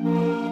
Música